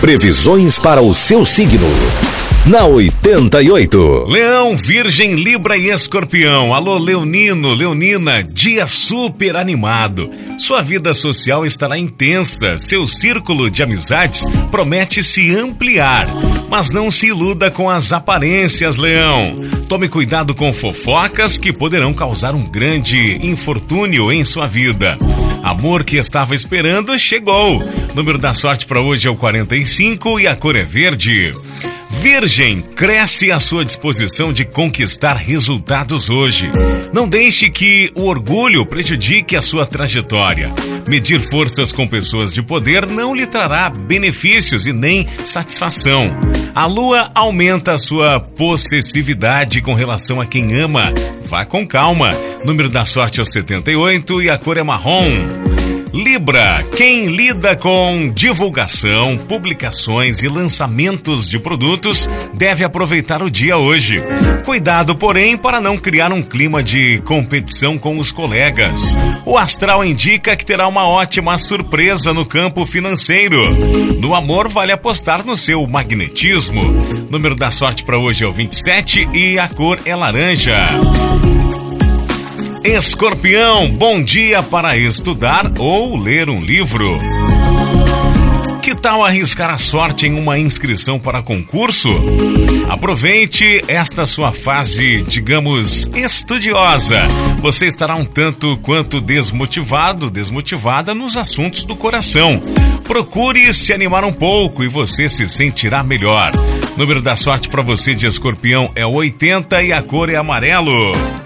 Previsões para o seu signo. Na 88. Leão, Virgem, Libra e Escorpião. Alô, Leonino, Leonina, dia super animado. Sua vida social estará intensa. Seu círculo de amizades promete se ampliar. Mas não se iluda com as aparências, Leão. Tome cuidado com fofocas que poderão causar um grande infortúnio em sua vida. Amor que estava esperando chegou. Número da sorte para hoje é o 45 e a cor é verde. Virgem, cresce a sua disposição de conquistar resultados hoje. Não deixe que o orgulho prejudique a sua trajetória. Medir forças com pessoas de poder não lhe trará benefícios e nem satisfação. A lua aumenta a sua possessividade com relação a quem ama. Vá com calma. Número da sorte é o 78 e a cor é marrom. Libra, quem lida com divulgação, publicações e lançamentos de produtos deve aproveitar o dia hoje. Cuidado, porém, para não criar um clima de competição com os colegas. O astral indica que terá uma ótima surpresa no campo financeiro. No amor, vale apostar no seu magnetismo. Número da sorte para hoje é o 27 e a cor é laranja. Escorpião, bom dia para estudar ou ler um livro. Que tal arriscar a sorte em uma inscrição para concurso? Aproveite esta sua fase, digamos, estudiosa. Você estará um tanto quanto desmotivado, desmotivada nos assuntos do coração. Procure se animar um pouco e você se sentirá melhor. Número da sorte para você de escorpião é 80 e a cor é amarelo.